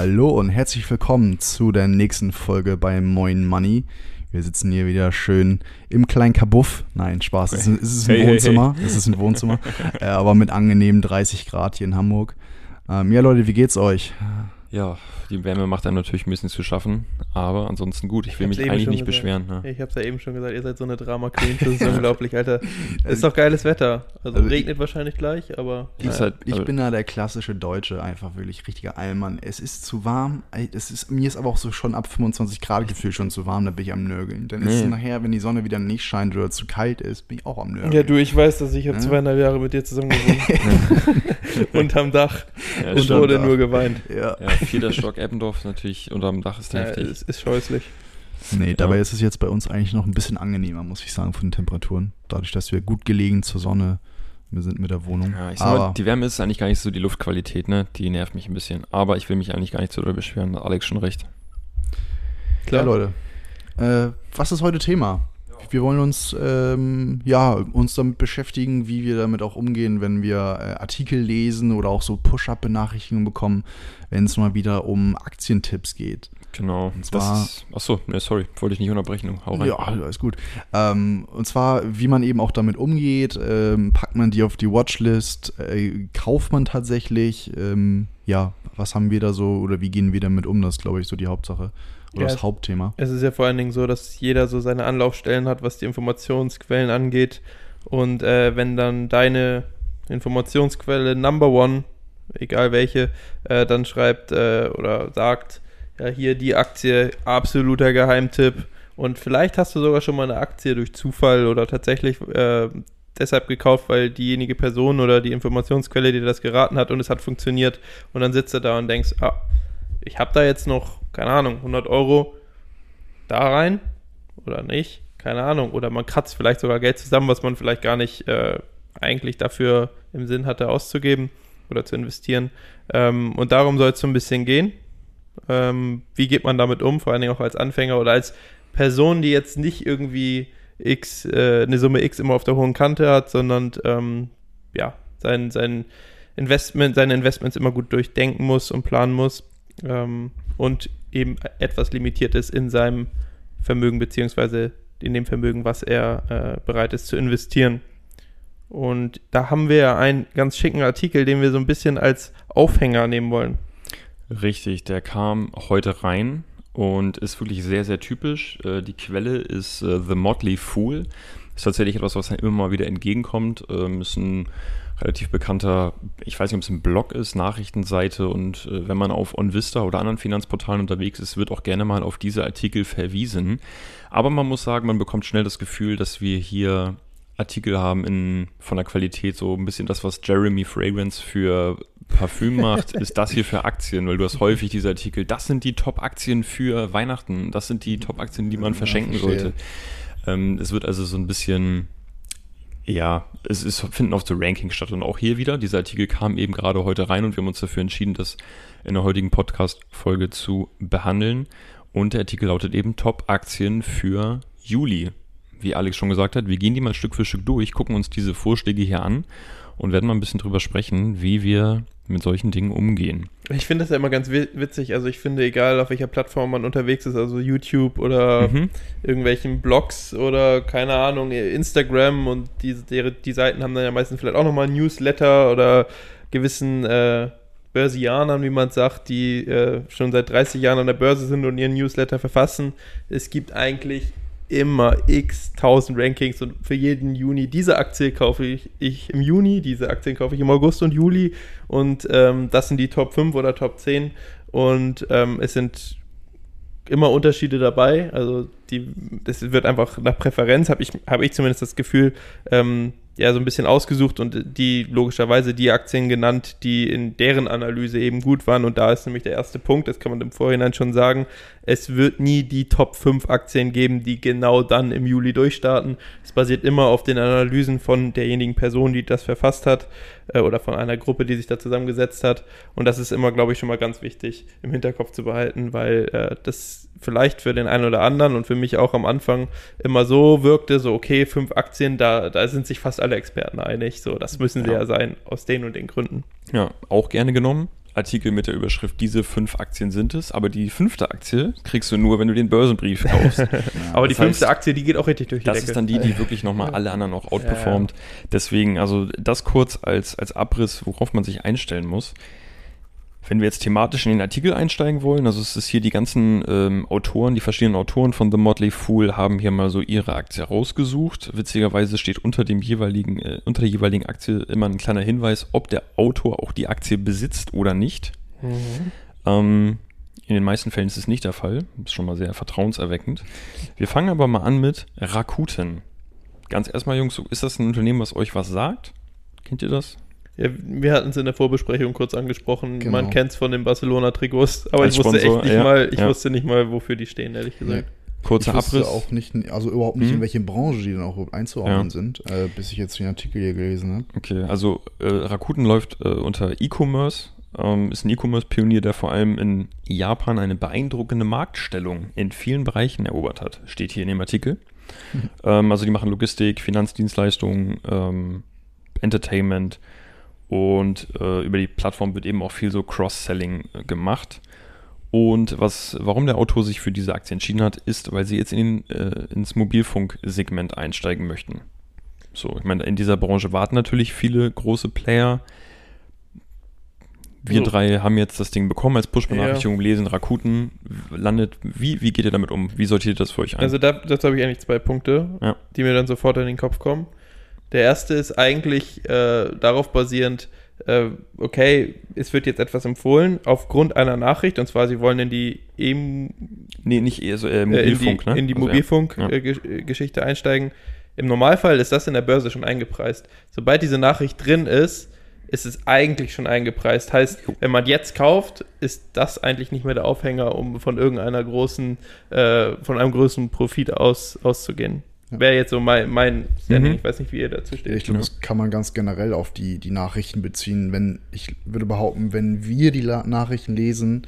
Hallo und herzlich willkommen zu der nächsten Folge bei Moin Money. Wir sitzen hier wieder schön im kleinen Kabuff. Nein, Spaß. Es ist, es ist ein Hey, hey, Wohnzimmer. Es ist ein Wohnzimmer. äh, aber mit angenehmen 30 Grad hier in Hamburg. Ähm, ja, Leute, wie geht's euch? Ja, die Wärme macht einem natürlich ein bisschen zu schaffen, aber ansonsten gut. Ich will hab's mich eigentlich nicht gesagt. beschweren. Ne? Ich hab's ja eben schon gesagt, ihr seid so eine Drama Queen, das ist unglaublich, Alter. Ist doch geiles Wetter. Also, Also regnet wahrscheinlich gleich, aber Ich- naja. halt- Ich aber- bin da der klassische Deutsche, einfach wirklich richtiger Allmann. Es ist zu warm. Ey, Es ist, mir ist aber auch so schon ab 25 Grad gefühlt schon zu warm, da bin ich am Nörgeln. Dann ist es Nee. nachher, wenn die Sonne wieder nicht scheint oder zu kalt ist, bin ich auch am Nörgeln. ja, du, ich weiß, dass ich habe Ja. zweieinhalb Jahre mit dir zusammen gewohnt. Unterm Dach Ja, und wurde nur geweint. Ja. ja, vierter Stock Eppendorf natürlich unterm Dach ist Ja, heftig. es ist scheußlich. Nee, dabei ist es jetzt bei uns eigentlich noch ein bisschen angenehmer, muss ich sagen, von den Temperaturen. Dadurch, dass wir gut gelegen zur Sonne wir sind mit der Wohnung. Ja, ich sag mal, die Wärme ist eigentlich gar nicht so die Luftqualität, ne? Die nervt mich ein bisschen. Aber ich will mich eigentlich gar nicht so doll beschweren. Da hat Alex schon recht. ja, Leute, äh, was ist heute Thema? Wir wollen uns ähm, ja uns damit beschäftigen, wie wir damit auch umgehen, wenn wir äh, Artikel lesen oder auch so Push-up-Benachrichtigungen bekommen, wenn es mal wieder um Aktientipps geht. Genau. Und zwar- das achso, ne, sorry, wollte ich nicht unterbrechen. Hau rein. Ja, alles gut. Ähm, und zwar, wie man eben auch damit umgeht, ähm, packt man die auf die Watchlist, äh, kauft man tatsächlich, ähm, ja, was haben wir da so oder wie gehen wir damit um? Das ist, glaube ich, so die Hauptsache oder Ja, das Hauptthema. Es ist ja vor allen Dingen so, dass jeder so seine Anlaufstellen hat, was die Informationsquellen angeht. Und äh, wenn dann deine Informationsquelle Number One, egal welche, äh, dann schreibt äh, oder sagt, ja, hier die Aktie, absoluter Geheimtipp. Und vielleicht hast du sogar schon mal eine Aktie durch Zufall oder tatsächlich äh, deshalb gekauft, weil diejenige Person oder die Informationsquelle dir das geraten hat und es hat funktioniert. Und dann sitzt du da und denkst, ah, ich habe da jetzt noch, keine Ahnung, 100 Euro da rein oder nicht, keine Ahnung. Oder man kratzt vielleicht sogar Geld zusammen, was man vielleicht gar nicht äh, eigentlich dafür im Sinn hatte auszugeben oder zu investieren. Ähm, und darum soll es so ein bisschen gehen. Ähm, wie geht man damit um, vor allen Dingen auch als Anfänger oder als Person, die jetzt nicht irgendwie X, äh, eine Summe X immer auf der hohen Kante hat, sondern ähm, ja, sein, sein Investment, seine Investments immer gut durchdenken muss und planen muss ähm, und eben etwas limitiert ist in seinem Vermögen beziehungsweise in dem Vermögen, was er äh, bereit ist zu investieren. Und da haben wir ja einen ganz schicken Artikel, den wir so ein bisschen als Aufhänger nehmen wollen. Richtig, der kam heute rein und ist wirklich sehr, sehr typisch. Äh, die Quelle ist äh, The Motley Fool. Ist tatsächlich etwas, was einem immer mal wieder entgegenkommt. Ähm, ist ein relativ bekannter, ich weiß nicht, ob es ein Blog ist, Nachrichtenseite und äh, wenn man auf OnVista oder anderen Finanzportalen unterwegs ist, wird auch gerne mal auf diese Artikel verwiesen. Aber man muss sagen, man bekommt schnell das Gefühl, dass wir hier Artikel haben in, von der Qualität so ein bisschen das, was Jeremy Fragrance für Parfüm macht, ist das hier für Aktien, weil du hast häufig diese Artikel, das sind die Top-Aktien für Weihnachten, das sind die Top-Aktien, die man Ja, verschenken verstehe. sollte. Ähm, es wird also so ein bisschen, ja, es ist, finden auf so Ranking statt und auch hier wieder, dieser Artikel kam eben gerade heute rein und wir haben uns dafür entschieden, das in der heutigen Podcast-Folge zu behandeln. Und der Artikel lautet eben Top-Aktien für Juli. Wie Alex schon gesagt hat, wir gehen die mal Stück für Stück durch, gucken uns diese Vorschläge hier an und werden mal ein bisschen drüber sprechen, wie wir mit solchen Dingen umgehen. Ich finde das ja immer ganz wi- witzig. Also ich finde, egal auf welcher Plattform man unterwegs ist, also YouTube oder Mhm. irgendwelchen Blogs oder keine Ahnung, Instagram und die, die, die Seiten haben dann ja meistens vielleicht auch nochmal ein Newsletter oder gewissen äh, Börsianern, wie man sagt, die äh, schon seit 30 Jahren an der Börse sind und ihren Newsletter verfassen. Es gibt eigentlich immer x tausend Rankings und für jeden Juni, diese Aktie kaufe ich, ich im Juni, diese Aktien kaufe ich im August und Juli und ähm, das sind die Top 5 oder Top 10 und ähm, es sind immer Unterschiede dabei, also die, das wird einfach nach Präferenz, habe ich, hab ich zumindest das Gefühl, ähm, ja so ein bisschen ausgesucht und die logischerweise die Aktien genannt, die in deren Analyse eben gut waren. Und da ist nämlich der erste Punkt, das kann man im Vorhinein schon sagen. Es wird nie die Top 5 Aktien geben, die genau dann im Juli durchstarten. Es basiert immer auf den Analysen von derjenigen Person, die das verfasst hat äh, oder von einer Gruppe, die sich da zusammengesetzt hat. Und das ist immer, glaube ich, schon mal ganz wichtig im Hinterkopf zu behalten, weil äh, das vielleicht für den einen oder anderen und für mich auch am Anfang immer so wirkte, so okay, fünf Aktien, da, da sind sich fast alle Experten einig, so das müssen sie ja, ja sein, aus den und den Gründen. Ja, auch gerne genommen. Artikel mit der Überschrift, diese fünf Aktien sind es, aber die fünfte Aktie kriegst du nur, wenn du den Börsenbrief kaufst. aber die fünfte heißt, Aktie, die geht auch richtig durch die das Decke. Das ist dann die, die wirklich nochmal alle anderen auch outperformt. Ja. Deswegen, also das kurz als, als Abriss, worauf man sich einstellen muss. Wenn wir jetzt thematisch in den Artikel einsteigen wollen, also es ist hier die ganzen ähm, Autoren, die verschiedenen Autoren von The Motley Fool haben hier mal so ihre Aktie rausgesucht. Witzigerweise steht unter dem jeweiligen, äh, unter der jeweiligen Aktie immer ein kleiner Hinweis, ob der Autor auch die Aktie besitzt oder nicht. Mhm. Ähm, in den meisten Fällen ist es nicht der Fall. Ist schon mal sehr vertrauenserweckend. Wir fangen aber mal an mit Rakuten. Ganz erstmal, Jungs, ist das ein Unternehmen, was euch was sagt? Kennt ihr das? Ja, wir hatten es in der Vorbesprechung kurz angesprochen. Genau. Man kennt es von den Barcelona-Trikots, aber Als ich wusste Sponsor, echt nicht ja, mal, ich ja. wusste nicht mal, wofür die stehen, ehrlich gesagt. Kurzer ich Abriss. auch nicht, also überhaupt nicht, mhm. in welche Branche die dann auch einzuordnen ja. sind, äh, bis ich jetzt den Artikel hier gelesen habe. Okay, also äh, Rakuten läuft äh, unter E-Commerce, ähm, ist ein E-Commerce-Pionier, der vor allem in Japan eine beeindruckende Marktstellung in vielen Bereichen erobert hat. Steht hier in dem Artikel. Mhm. Ähm, also die machen Logistik, Finanzdienstleistungen, ähm, Entertainment, und äh, über die Plattform wird eben auch viel so Cross-Selling äh, gemacht. Und was, warum der Autor sich für diese Aktie entschieden hat, ist, weil sie jetzt in, äh, ins Mobilfunksegment einsteigen möchten. So, ich meine, in dieser Branche warten natürlich viele große Player. Wir so. drei haben jetzt das Ding bekommen als Push-Benachrichtigung, ja. lesen Rakuten, landet. Wie, wie geht ihr damit um? Wie sortiert ihr das für euch ein? Also da, dazu habe ich eigentlich zwei Punkte, ja. die mir dann sofort in den Kopf kommen. Der erste ist eigentlich äh, darauf basierend, äh, okay, es wird jetzt etwas empfohlen aufgrund einer Nachricht, und zwar sie wollen in die e nee, nicht eher so, äh, Mobilfunk, äh, in die, ne? in die also, Mobilfunk-Geschichte ja. Äh, einsteigen. Im Normalfall ist das in der Börse schon eingepreist. Sobald diese Nachricht drin ist, ist es eigentlich schon eingepreist. Heißt, wenn man jetzt kauft, ist das eigentlich nicht mehr der Aufhänger, um von irgendeiner großen, äh, von einem größeren Profit aus, auszugehen. Wäre jetzt so mein, mein Standing. Mhm. Ich weiß nicht, wie ihr dazu steht. Ich glaube, das kann man ganz generell auf die, die Nachrichten beziehen. Wenn, ich würde behaupten, wenn wir die Nachrichten lesen,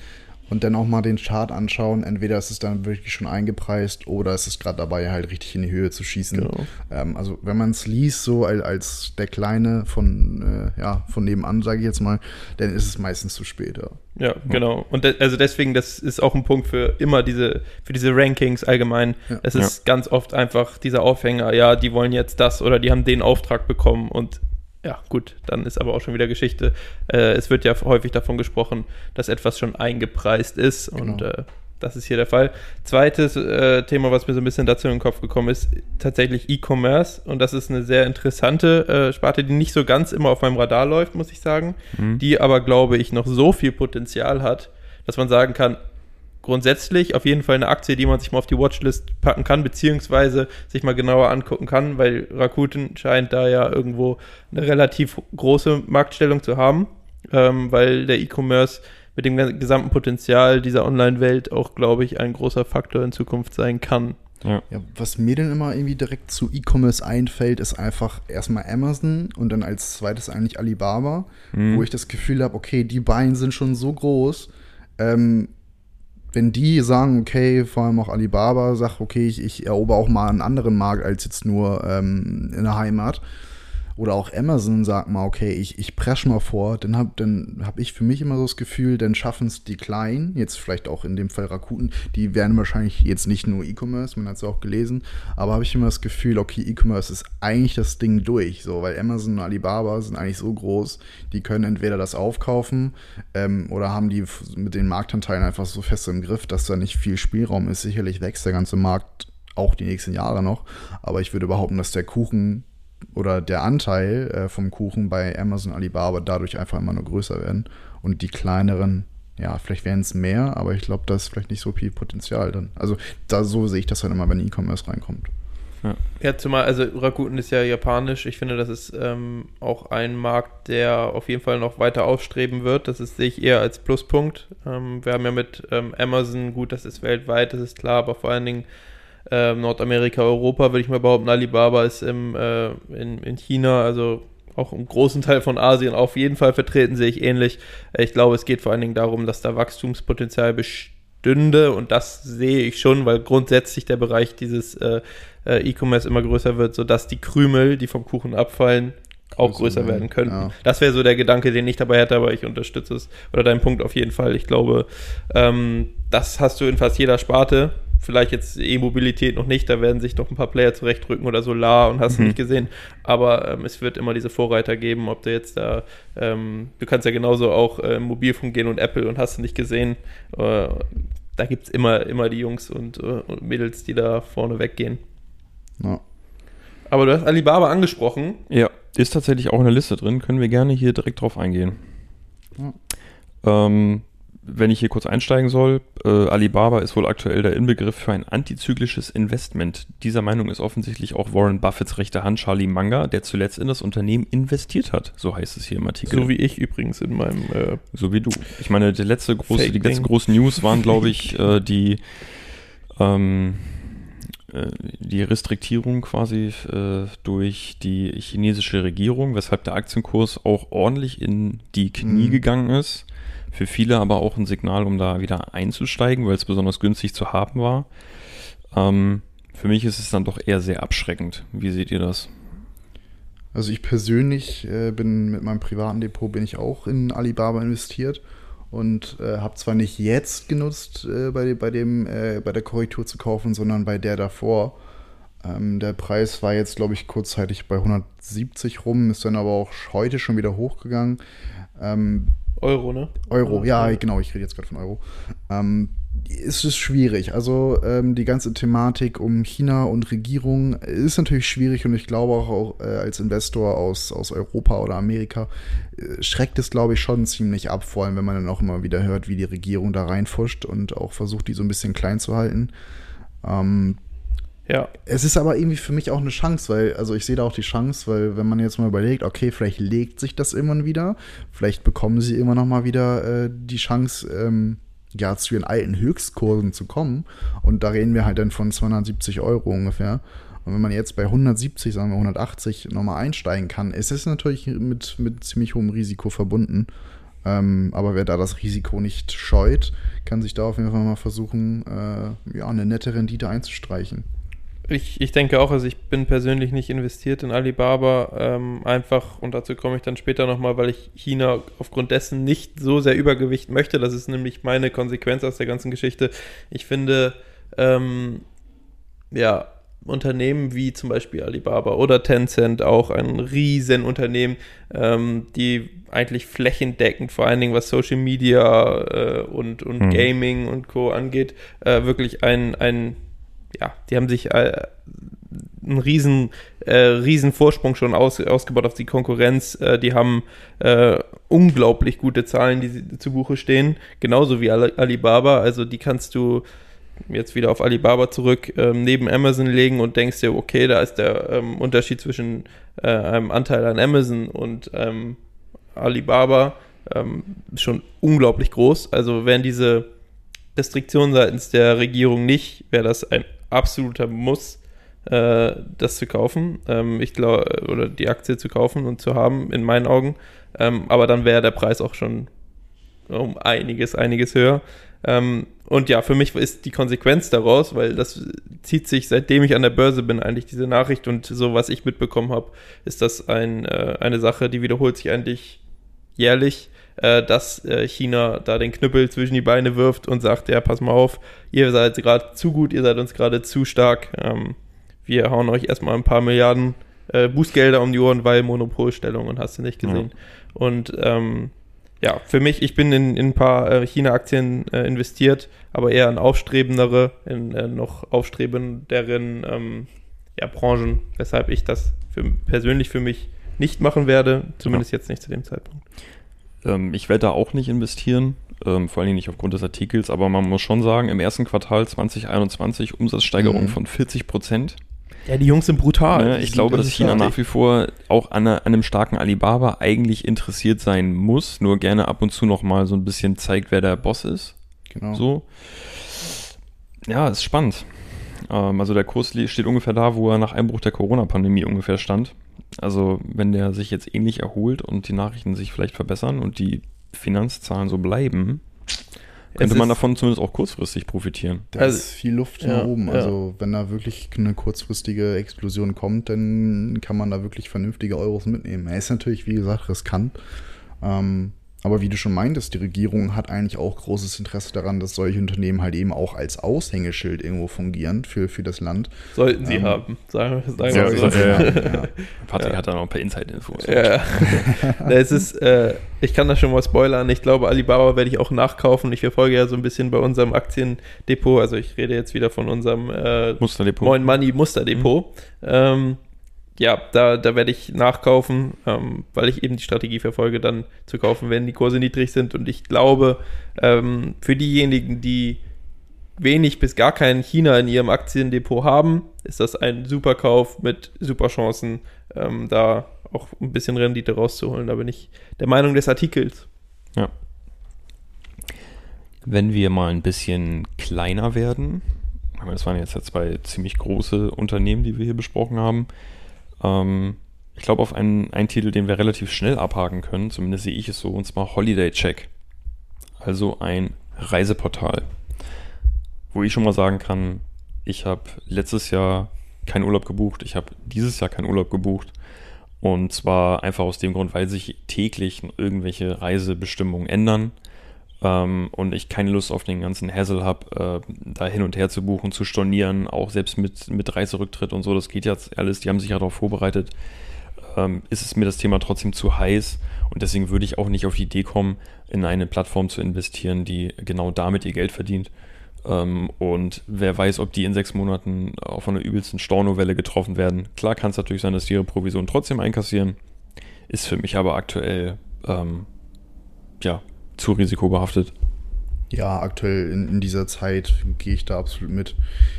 und dann auch mal den Chart anschauen. Entweder ist es dann wirklich schon eingepreist oder ist es gerade dabei, halt richtig in die Höhe zu schießen. Genau. Ähm, also wenn man es liest, so als, als der Kleine von, äh, ja, von nebenan, sage ich jetzt mal, dann ist es meistens zu spät. Ja, ja genau. Und de also deswegen, das ist auch ein Punkt für immer diese, für diese Rankings allgemein. Ja. Es ist ja. ganz oft einfach dieser Aufhänger, ja, die wollen jetzt das oder die haben den Auftrag bekommen und ja, gut, dann ist aber auch schon wieder Geschichte. Äh, es wird ja häufig davon gesprochen, dass etwas schon eingepreist ist genau. und äh, das ist hier der Fall. Zweites äh, Thema, was mir so ein bisschen dazu in den Kopf gekommen ist, tatsächlich E-Commerce und das ist eine sehr interessante äh, Sparte, die nicht so ganz immer auf meinem Radar läuft, muss ich sagen, mhm. die aber, glaube ich, noch so viel Potenzial hat, dass man sagen kann, grundsätzlich auf jeden Fall eine Aktie, die man sich mal auf die Watchlist packen kann, beziehungsweise sich mal genauer angucken kann, weil Rakuten scheint da ja irgendwo eine relativ große Marktstellung zu haben, ähm, weil der E-Commerce mit dem gesamten Potenzial dieser Online-Welt auch, glaube ich, ein großer Faktor in Zukunft sein kann. Ja. ja. was mir dann immer irgendwie direkt zu E-Commerce einfällt, ist einfach erstmal Amazon und dann als zweites eigentlich Alibaba, mhm. wo ich das Gefühl habe, okay, die beiden sind schon so groß, ähm, wenn die sagen, okay, vor allem auch Alibaba sagt, okay, ich, ich erober auch mal einen anderen Markt als jetzt nur ähm, in der Heimat, oder auch Amazon sagt mal, okay, ich, ich presch mal vor, dann habe dann hab ich für mich immer so das Gefühl, dann schaffen es die Kleinen, jetzt vielleicht auch in dem Fall Rakuten, die werden wahrscheinlich jetzt nicht nur E-Commerce, man hat es auch gelesen, aber habe ich immer das Gefühl, okay, E-Commerce ist eigentlich das Ding durch, so, weil Amazon und Alibaba sind eigentlich so groß, die können entweder das aufkaufen ähm, oder haben die mit den Marktanteilen einfach so fest im Griff, dass da nicht viel Spielraum ist. Sicherlich wächst der ganze Markt auch die nächsten Jahre noch, aber ich würde behaupten, dass der Kuchen oder der Anteil äh, vom Kuchen bei Amazon, Alibaba dadurch einfach immer nur größer werden. Und die kleineren, ja, vielleicht werden es mehr, aber ich glaube, da ist vielleicht nicht so viel Potenzial dann. Also da so sehe ich das dann immer, wenn E-Commerce reinkommt. Ja. ja, zumal, also Rakuten ist ja japanisch. Ich finde, das ist ähm, auch ein Markt, der auf jeden Fall noch weiter aufstreben wird. Das ist, sehe ich eher als Pluspunkt. Ähm, wir haben ja mit ähm, Amazon, gut, das ist weltweit, das ist klar, aber vor allen Dingen ähm, Nordamerika, Europa, würde ich mal behaupten, Alibaba ist im, äh, in, in China, also auch im großen Teil von Asien auf jeden Fall vertreten, sehe ich ähnlich. Ich glaube, es geht vor allen Dingen darum, dass da Wachstumspotenzial bestünde und das sehe ich schon, weil grundsätzlich der Bereich dieses äh, äh, E-Commerce immer größer wird, sodass die Krümel, die vom Kuchen abfallen, auch größer werden könnten. Ja. Das wäre so der Gedanke, den ich dabei hätte, aber ich unterstütze es oder deinen Punkt auf jeden Fall. Ich glaube, ähm, das hast du in fast jeder Sparte vielleicht jetzt E-Mobilität noch nicht, da werden sich doch ein paar Player zurechtrücken oder Solar und hast du mhm. nicht gesehen. Aber ähm, es wird immer diese Vorreiter geben, ob du jetzt da, ähm, du kannst ja genauso auch äh, Mobilfunk gehen und Apple und hast du nicht gesehen. Äh, da gibt es immer, immer die Jungs und, äh, und, Mädels, die da vorne weggehen. Ja. Aber du hast Alibaba angesprochen. Ja, ist tatsächlich auch in der Liste drin. Können wir gerne hier direkt drauf eingehen. Ja. Ähm, wenn ich hier kurz einsteigen soll, äh, Alibaba ist wohl aktuell der Inbegriff für ein antizyklisches Investment. Dieser Meinung ist offensichtlich auch Warren Buffetts rechte Hand Charlie Munger, der zuletzt in das Unternehmen investiert hat. So heißt es hier im Artikel. So wie ich übrigens in meinem. Äh, so wie du. Ich meine, die letzte große, die letzten großen News waren, glaube ich, äh, die ähm, äh, die Restriktierung quasi äh, durch die chinesische Regierung, weshalb der Aktienkurs auch ordentlich in die Knie mhm. gegangen ist. Für viele aber auch ein Signal, um da wieder einzusteigen, weil es besonders günstig zu haben war. Ähm, für mich ist es dann doch eher sehr abschreckend. Wie seht ihr das? Also ich persönlich äh, bin mit meinem privaten Depot bin ich auch in Alibaba investiert und äh, habe zwar nicht jetzt genutzt, äh, bei, bei, dem, äh, bei der Korrektur zu kaufen, sondern bei der davor. Ähm, der Preis war jetzt, glaube ich, kurzzeitig bei 170 rum, ist dann aber auch heute schon wieder hochgegangen. Ähm, Euro, ne? Euro, ja, genau, ich rede jetzt gerade von Euro. Ähm, es ist schwierig. Also ähm, die ganze Thematik um China und Regierung ist natürlich schwierig und ich glaube auch, äh, als Investor aus, aus Europa oder Amerika äh, schreckt es, glaube ich, schon ziemlich ab, vor allem wenn man dann auch immer wieder hört, wie die Regierung da reinfuscht und auch versucht, die so ein bisschen klein zu halten. Ähm, ja. Es ist aber irgendwie für mich auch eine Chance, weil, also ich sehe da auch die Chance, weil wenn man jetzt mal überlegt, okay, vielleicht legt sich das immer wieder, vielleicht bekommen sie immer noch mal wieder äh, die Chance, ähm, ja, zu ihren alten Höchstkursen zu kommen. Und da reden wir halt dann von 270 Euro ungefähr. Und wenn man jetzt bei 170, sagen wir 180 nochmal einsteigen kann, ist es natürlich mit, mit ziemlich hohem Risiko verbunden. Ähm, aber wer da das Risiko nicht scheut, kann sich da auf jeden Fall mal versuchen, äh, ja, eine nette Rendite einzustreichen. Ich, ich denke auch, also ich bin persönlich nicht investiert in Alibaba, ähm, einfach, und dazu komme ich dann später nochmal, weil ich China aufgrund dessen nicht so sehr Übergewicht möchte. Das ist nämlich meine Konsequenz aus der ganzen Geschichte. Ich finde, ähm, ja, Unternehmen wie zum Beispiel Alibaba oder Tencent, auch ein Riesenunternehmen, ähm, die eigentlich flächendeckend, vor allen Dingen was Social Media äh, und, und hm. Gaming und Co. angeht, äh, wirklich ein, ein ja, die haben sich äh, einen riesen, äh, riesen Vorsprung schon aus, ausgebaut auf die Konkurrenz. Äh, die haben äh, unglaublich gute Zahlen, die zu Buche stehen, genauso wie Alibaba. Also die kannst du jetzt wieder auf Alibaba zurück ähm, neben Amazon legen und denkst dir, okay, da ist der ähm, Unterschied zwischen äh, einem Anteil an Amazon und ähm, Alibaba ähm, schon unglaublich groß. Also wären diese Restriktionen seitens der Regierung nicht, wäre das ein absoluter Muss, äh, das zu kaufen. Ähm, ich glaube, oder die Aktie zu kaufen und zu haben, in meinen Augen. Ähm, aber dann wäre der Preis auch schon um einiges, einiges höher. Ähm, und ja, für mich ist die Konsequenz daraus, weil das zieht sich, seitdem ich an der Börse bin, eigentlich diese Nachricht und so, was ich mitbekommen habe, ist das ein, äh, eine Sache, die wiederholt sich eigentlich jährlich äh, dass äh, China da den Knüppel zwischen die Beine wirft und sagt, ja, pass mal auf, ihr seid gerade zu gut, ihr seid uns gerade zu stark. Ähm, wir hauen euch erstmal ein paar Milliarden äh, Bußgelder um die Ohren, weil Monopolstellung und hast du nicht gesehen. Ja. Und ähm, ja, für mich, ich bin in, in ein paar äh, China-Aktien äh, investiert, aber eher in aufstrebendere, in äh, noch aufstrebenderen ähm, ja, Branchen, weshalb ich das für, persönlich für mich nicht machen werde, zumindest ja. jetzt nicht zu dem Zeitpunkt. Ähm, ich werde da auch nicht investieren, ähm, vor allem nicht aufgrund des Artikels, aber man muss schon sagen, im ersten Quartal 2021 Umsatzsteigerung mhm. von 40 Prozent. Ja, die Jungs sind brutal. Ne, die ich sind- glaube, das dass ist China nach wie vor auch an, an einem starken Alibaba eigentlich interessiert sein muss, nur gerne ab und zu noch mal so ein bisschen zeigt, wer der Boss ist. Genau. So. Ja, ist spannend. Ähm, also der Kurs steht ungefähr da, wo er nach Einbruch der Corona-Pandemie ungefähr stand. Also wenn der sich jetzt ähnlich erholt und die Nachrichten sich vielleicht verbessern und die Finanzzahlen so bleiben, könnte man davon zumindest auch kurzfristig profitieren. Da Also- ist viel Luft ja, nach oben. ja. Also, wenn da wirklich eine kurzfristige Explosion kommt, dann kann man da wirklich vernünftige Euros mitnehmen. Er ist natürlich, wie gesagt, riskant. Ähm, aber wie du schon meintest, die Regierung hat eigentlich auch großes Interesse daran, dass solche Unternehmen halt eben auch als Aushängeschild irgendwo fungieren für, für das Land. Sollten sie Ähm, haben, sagen, sagen Ja, wir so- so. ja. ja. Patrick Ja. hat da noch ein paar Inside-Infos. Ja. Na, es ist, äh, ich kann das schon mal spoilern. Ich glaube, Alibaba werde ich auch nachkaufen. Ich verfolge ja so ein bisschen bei unserem Aktiendepot. Also ich rede jetzt wieder von unserem äh, Musterdepot. Moin Money Musterdepot. Ähm, ja, da, da werde ich nachkaufen, ähm, weil ich eben die Strategie verfolge, dann zu kaufen, wenn die Kurse niedrig sind. Und ich glaube, ähm, für diejenigen, die wenig bis gar kein China in ihrem Aktiendepot haben, ist das ein super Kauf mit super Chancen, ähm, da auch ein bisschen Rendite rauszuholen. Da bin ich der Meinung des Artikels. Wenn wir mal ein bisschen kleiner werden, das waren jetzt ja zwei ziemlich große Unternehmen, die wir hier besprochen haben. Ähm, ich glaube, auf einen, einen Titel, den wir relativ schnell abhaken können, zumindest sehe ich es so, und zwar Holiday Check. Also ein Reiseportal, wo ich schon mal sagen kann, ich habe letztes Jahr keinen Urlaub gebucht, ich habe dieses Jahr keinen Urlaub gebucht. Und zwar einfach aus dem Grund, weil sich täglich irgendwelche Reisebestimmungen ändern ähm, und ich keine Lust auf den ganzen Hassel habe, äh, da hin und her zu buchen, zu stornieren, auch selbst mit, mit Reiserücktritt und so, das geht jetzt alles, die haben sich ja darauf vorbereitet, ähm, ist es mir das Thema trotzdem zu heiß und deswegen würde ich auch nicht auf die Idee kommen, in eine Plattform zu investieren, die genau damit ihr Geld verdient. Ähm, und wer weiß, ob die in sechs Monaten auf einer übelsten Stornowelle getroffen werden. Klar kann es natürlich sein, dass die ihre Provision trotzdem einkassieren. Ist für mich aber aktuell ähm, ja, zu risikobehaftet. Ja, aktuell in, in dieser Zeit gehe ich da absolut mit.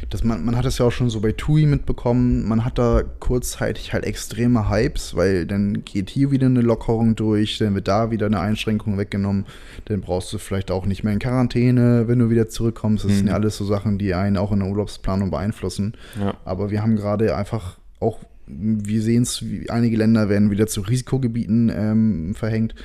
Das, man, man hat es ja auch schon so bei TUI mitbekommen. Man hat da kurzzeitig halt extreme Hypes, weil dann geht hier wieder eine Lockerung durch, dann wird da wieder eine Einschränkung weggenommen. Dann brauchst du vielleicht auch nicht mehr in Quarantäne, wenn du wieder zurückkommst. Das Mhm. sind ja alles so Sachen, die einen auch in der Urlaubsplanung beeinflussen. Ja. Aber wir haben gerade einfach auch, wir sehen es, einige Länder werden wieder zu Risikogebieten ähm, verhängt.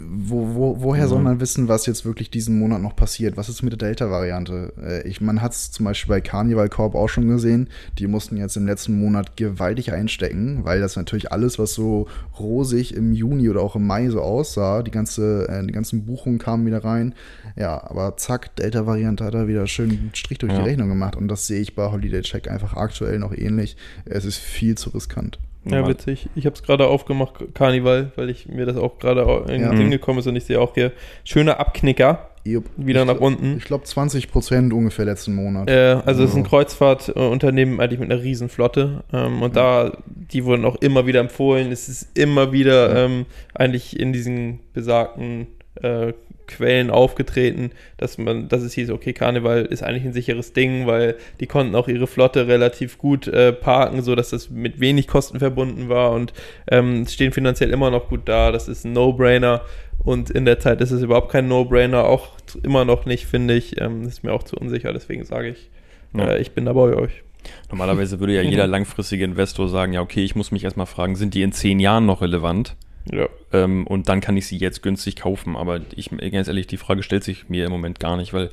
Wo, wo, woher soll Mhm. man wissen, was jetzt wirklich diesen Monat noch passiert? Was ist mit der Delta-Variante? Äh, ich, man hat es zum Beispiel bei Carnival Corp auch schon gesehen. Die mussten jetzt im letzten Monat gewaltig einstecken, weil das natürlich alles, was so rosig im Juni oder auch im Mai so aussah, die, ganze, äh, die ganzen Buchungen kamen wieder rein. Ja, aber zack, Delta-Variante hat da wieder schön einen Strich durch Ja. die Rechnung gemacht. Und das sehe ich bei Holiday Check einfach aktuell noch ähnlich. Es ist viel zu riskant. Ja, witzig. Ich habe es gerade aufgemacht, Karneval, weil ich mir das auch gerade in Ja. den Sinn gekommen ist und ich sehe auch hier schöner Abknicker Jupp. wieder ich, nach unten. Ich glaube 20 Prozent ungefähr letzten Monat. Äh, also es ist ein Ja. Kreuzfahrtunternehmen eigentlich mit einer riesen Flotte ähm, und da, die wurden auch immer wieder empfohlen. Es ist immer wieder Ja. ähm, eigentlich in diesen besagten äh, Quellen aufgetreten, dass man, dass es hieß, okay, Karneval ist eigentlich ein sicheres Ding, weil die konnten auch ihre Flotte relativ gut äh, parken, so dass das mit wenig Kosten verbunden war und ähm, stehen finanziell immer noch gut da. Das ist ein No-Brainer. Und in der Zeit ist es überhaupt kein No-Brainer, auch immer noch nicht, finde ich. Ähm, ist mir auch zu unsicher, deswegen sage ich, Ja. äh, ich bin da bei euch. Normalerweise würde ja jeder langfristige Investor sagen, ja, okay, ich muss mich erstmal fragen, sind die in zehn Jahren noch relevant? Ja. Ähm, und dann kann ich sie jetzt günstig kaufen. Aber ich, ganz ehrlich, die Frage stellt sich mir im Moment gar nicht, weil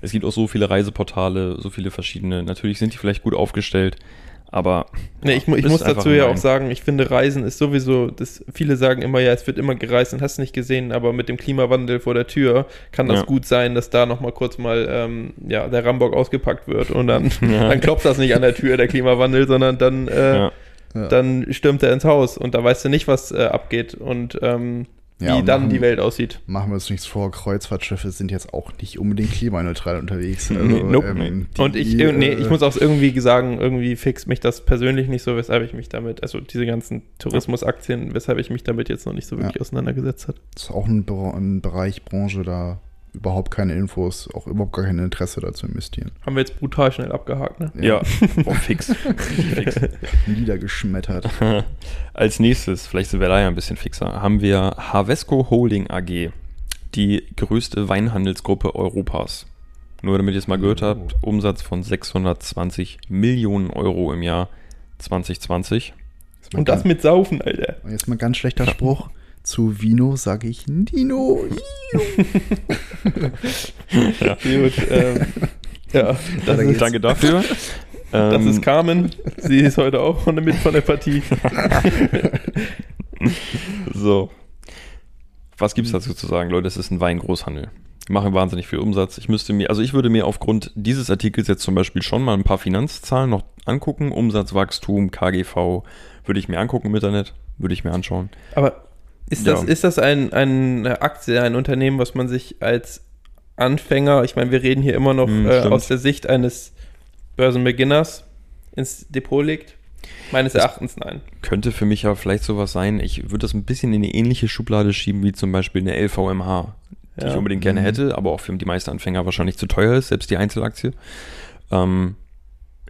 es gibt auch so viele Reiseportale, so viele verschiedene. Natürlich sind die vielleicht gut aufgestellt, aber Nee, ich, ich muss dazu ja auch sagen, ich finde Reisen ist sowieso, das, viele sagen immer, ja, es wird immer gereist und hast nicht gesehen, aber mit dem Klimawandel vor der Tür kann das Ja. gut sein, dass da nochmal kurz mal ähm, ja, der Rambock ausgepackt wird und dann, Ja. dann klopft das nicht an der Tür, der Klimawandel, sondern dann, äh, ja, Ja. dann stürmt er ins Haus und da weißt du nicht, was äh, abgeht und ähm, wie Ja, und dann machen- die Welt aussieht. Machen wir uns nichts vor, Kreuzfahrtschiffe sind jetzt auch nicht unbedingt klimaneutral unterwegs. Also, Nope. die, Und ich, äh, nee, ich muss auch irgendwie sagen, irgendwie fixt mich das persönlich nicht so, weshalb ich mich damit, also diese ganzen Tourismusaktien, weshalb ich mich damit jetzt noch nicht so wirklich auseinandergesetzt habe. Das ist auch ein, ein Bereich, Branche, da überhaupt keine Infos, auch überhaupt gar kein Interesse dazu investieren. Haben wir jetzt brutal schnell abgehakt, ne? Ja, oh, fix. fix. Niedergeschmettert. Als nächstes, vielleicht sind wir da ja ein bisschen fixer, haben wir Havesco Holding AG, die größte Weinhandelsgruppe Europas. Nur damit ihr es mal gehört Oh. habt, Umsatz von 620 Millionen Euro im Jahr 2020. Jetzt mal Und das mit Saufen, Alter. Jetzt mal ganz schlechter Spruch. Zu Vino sage ich Dino. Gut, ähm, ja. Danke dafür. das Ähm, ist Carmen. Sie ist heute auch von der, mit von der Partie. So. Was gibt es dazu zu sagen, Leute? Es ist ein Weingroßhandel. Die machen wahnsinnig viel Umsatz. Ich müsste mir, also ich würde mir aufgrund dieses Artikels jetzt zum Beispiel schon mal ein paar Finanzzahlen noch angucken. Umsatzwachstum, KGV, würde ich mir angucken im Internet, würde ich mir anschauen. Aber ist das, Ja. ist das ein, eine Aktie, ein Unternehmen, was man sich als Anfänger, ich meine, wir reden hier immer noch Hm, äh, aus der Sicht eines Börsenbeginners, ins Depot legt? Meines Erachtens nein. Könnte für mich ja vielleicht sowas sein. Ich würde das ein bisschen in eine ähnliche Schublade schieben wie zum Beispiel eine LVMH, die ich Ja. unbedingt gerne Mhm. hätte, aber auch für die meisten Anfänger wahrscheinlich zu teuer ist, selbst die Einzelaktie. Ähm,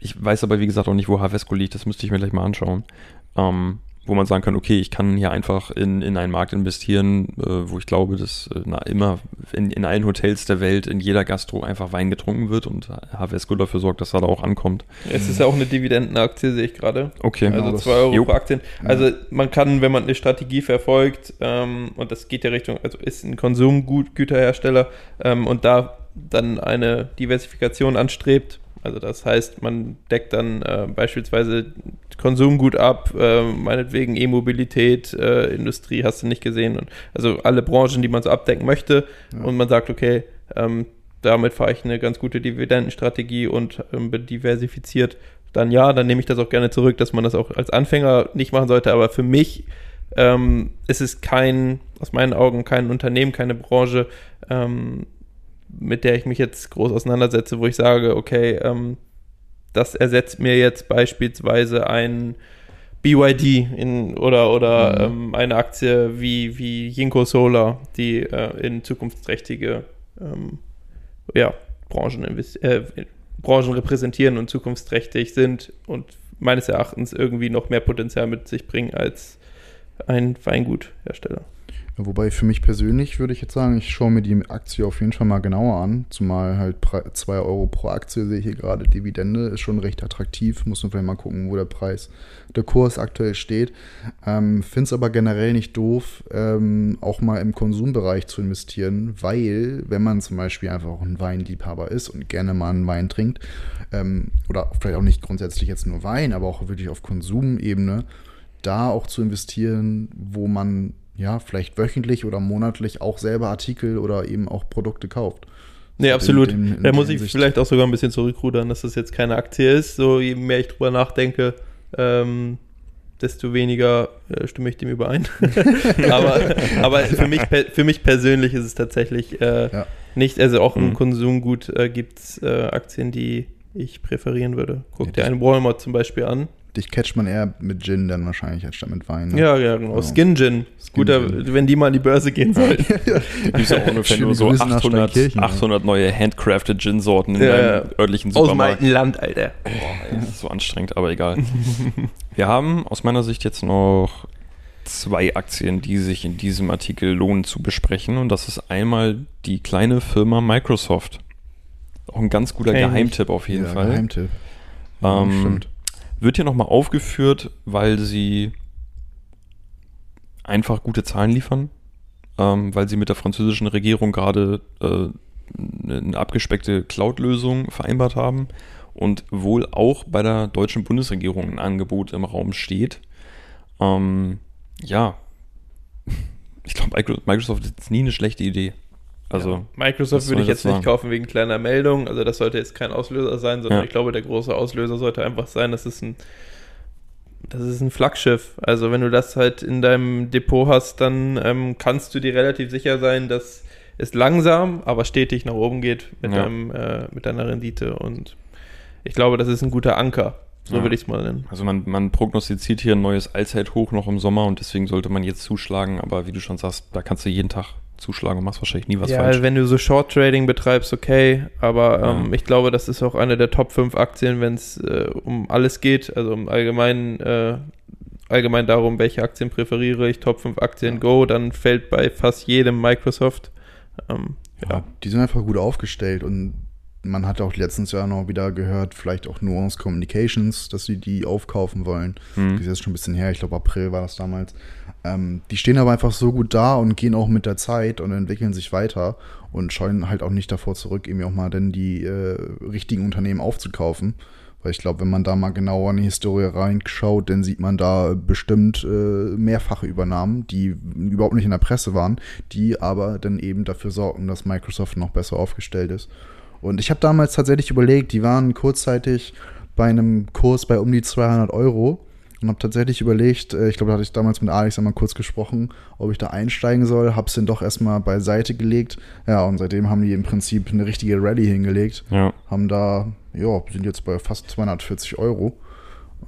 ich weiß aber, wie gesagt, auch nicht, wo Havesco liegt. Das müsste ich mir gleich mal anschauen. Ähm, wo man sagen kann, okay, ich kann hier einfach in, in einen Markt investieren, äh, wo ich glaube, dass äh, na, immer in, in allen Hotels der Welt, in jeder Gastro einfach Wein getrunken wird und Havesco dafür sorgt, dass er da auch ankommt. Es ist ja auch eine Dividendenaktie, sehe ich gerade. Okay. Genau, Also 2 Euro Jo. pro Aktien. Ja. Also man kann, wenn man eine Strategie verfolgt, ähm, und das geht ja Richtung, also ist ein Konsumgüterhersteller ähm, und da dann eine Diversifikation anstrebt, also das heißt, man deckt dann äh, beispielsweise Konsumgut ab, äh, meinetwegen E-Mobilität, äh, Industrie, hast du nicht gesehen. Und also alle Branchen, die man so abdecken möchte. Ja. Und man sagt, okay, ähm, damit fahre ich eine ganz gute Dividendenstrategie und ähm, diversifiziert. Dann ja, dann nehme ich das auch gerne zurück, dass man das auch als Anfänger nicht machen sollte. Aber für mich ähm, ist es kein, aus meinen Augen, kein Unternehmen, keine Branche, ähm, mit der ich mich jetzt groß auseinandersetze, wo ich sage, okay, ähm, das ersetzt mir jetzt beispielsweise ein BYD in, oder, oder Mhm. ähm, eine Aktie wie, wie Jinko Solar, die äh, in zukunftsträchtige ähm, ja, Branchen, äh, Branchen repräsentieren und zukunftsträchtig sind und meines Erachtens irgendwie noch mehr Potenzial mit sich bringen als ein Weinguthersteller. Wobei für mich persönlich würde ich jetzt sagen, ich schaue mir die Aktie auf jeden Fall mal genauer an. Zumal halt 2 Euro pro Aktie sehe ich hier gerade. Dividende ist schon recht attraktiv. Muss man vielleicht mal gucken, wo der Preis, der Kurs aktuell steht. Ähm, Finde es aber generell nicht doof, ähm, auch mal im Konsumbereich zu investieren, weil, wenn man zum Beispiel einfach auch ein Weinliebhaber ist und gerne mal einen Wein trinkt, ähm, oder vielleicht auch nicht grundsätzlich jetzt nur Wein, aber auch wirklich auf Konsumebene, da auch zu investieren, wo man ja vielleicht wöchentlich oder monatlich auch selber Artikel oder eben auch Produkte kauft. Nee, In- absolut. in- in da der muss ich Hinsicht. vielleicht auch sogar ein bisschen zurückrudern, dass das jetzt keine Aktie ist. So, je mehr ich drüber nachdenke, ähm, desto weniger äh, stimme ich dem überein. aber aber für, mich, per- für mich persönlich ist es tatsächlich äh, Ja. nicht, also auch im Mhm. Konsumgut äh, gibt es äh, Aktien, die ich präferieren würde. Guck Ja, dir einen Walmart zum Beispiel an. Dich catcht man eher mit Gin dann wahrscheinlich anstatt mit Wein. Ne? Ja, ja, genau. Ja. Skin Gin. Skin Guter, Gin. wenn die mal an die Börse gehen sollten. Gibt es ja auch ungefähr nur so Grüße nach 800, Steinkirchen, ja. 800 neue handcrafted Gin-Sorten in Ja, einem ja. örtlichen Aus dem Supermarkt. alten Land, Alter. Boah, ey, das ist so anstrengend, aber egal. Wir haben aus meiner Sicht jetzt noch zwei Aktien, die sich in diesem Artikel lohnen zu besprechen. Und das ist einmal die kleine Firma Microsoft. Auch ein ganz guter Geheimtipp auf jeden Ja, Fall. Geheimtipp. Ja, Ähm, stimmt. Wird hier nochmal aufgeführt, weil sie einfach gute Zahlen liefern, ähm, weil sie mit der französischen Regierung gerade äh, eine abgespeckte Cloud-Lösung vereinbart haben und wohl auch bei der deutschen Bundesregierung ein Angebot im Raum steht. Ähm, ja, ich glaube, Microsoft ist nie eine schlechte Idee. Also, ja. Microsoft würde ich jetzt nicht kaufen wegen kleiner Meldung. Also das sollte jetzt kein Auslöser sein, sondern Ja. ich glaube, der große Auslöser sollte einfach sein, dass es ein das ist ein Flaggschiff. Also wenn du das halt in deinem Depot hast, dann ähm, kannst du dir relativ sicher sein, dass es langsam, aber stetig nach oben geht mit, Ja. deinem, äh, mit deiner Rendite. Und ich glaube, das ist ein guter Anker. So Ja. würde ich es mal nennen. Also man, man prognostiziert hier ein neues Allzeithoch noch im Sommer und deswegen sollte man jetzt zuschlagen, aber wie du schon sagst, da kannst du jeden Tag zuschlagen und machst wahrscheinlich nie was ja, falsch. wenn du so Short Trading betreibst, okay, aber Ja. ähm, ich glaube, das ist auch eine der Top 5 Aktien, wenn es äh, um alles geht, also um allgemein, äh, allgemein darum, welche Aktien präferiere ich, Top 5 Aktien, go, dann fällt bei fast jedem Microsoft. Ähm, Ja, die sind einfach gut aufgestellt und man hat auch letztens ja noch wieder gehört, vielleicht auch Nuance Communications, dass sie die aufkaufen wollen. Hm. Das ist jetzt schon ein bisschen her, ich glaube April war das damals. Ähm, die stehen aber einfach so gut da und gehen auch mit der Zeit und entwickeln sich weiter und scheuen halt auch nicht davor zurück, eben auch mal dann die äh, richtigen Unternehmen aufzukaufen. Weil ich glaube, wenn man da mal genauer in die Historie reinschaut, dann sieht man da bestimmt äh, mehrfache Übernahmen, die überhaupt nicht in der Presse waren, die aber dann eben dafür sorgen, dass Microsoft noch besser aufgestellt ist. Und ich habe damals tatsächlich überlegt, die waren kurzzeitig bei einem Kurs bei um die 200 Euro und habe tatsächlich überlegt, äh, ich glaube, da hatte ich damals mit Alex einmal kurz gesprochen, ob ich da einsteigen soll, habe es dann doch erstmal beiseite gelegt. Ja, und seitdem haben die im Prinzip eine richtige Rallye hingelegt Ja. haben da, ja, sind jetzt bei fast 240 Euro.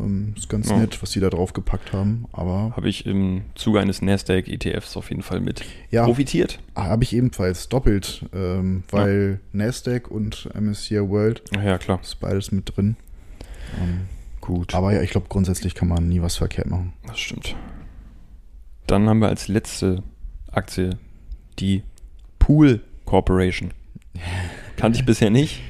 Ähm, ist ganz Ja. nett, was die da drauf gepackt haben. Aber Habe ich im Zuge eines Nasdaq-ETFs auf jeden Fall mit ja, profitiert. habe ich ebenfalls doppelt, ähm, weil Nasdaq und MSCI World Ach ja, klar. ist beides mit drin. Ähm, Gut. aber ja, ich glaube, grundsätzlich kann man nie was verkehrt machen. Das stimmt. Dann haben wir als letzte Aktie die Pool Corporation. Kannte ich bisher nicht.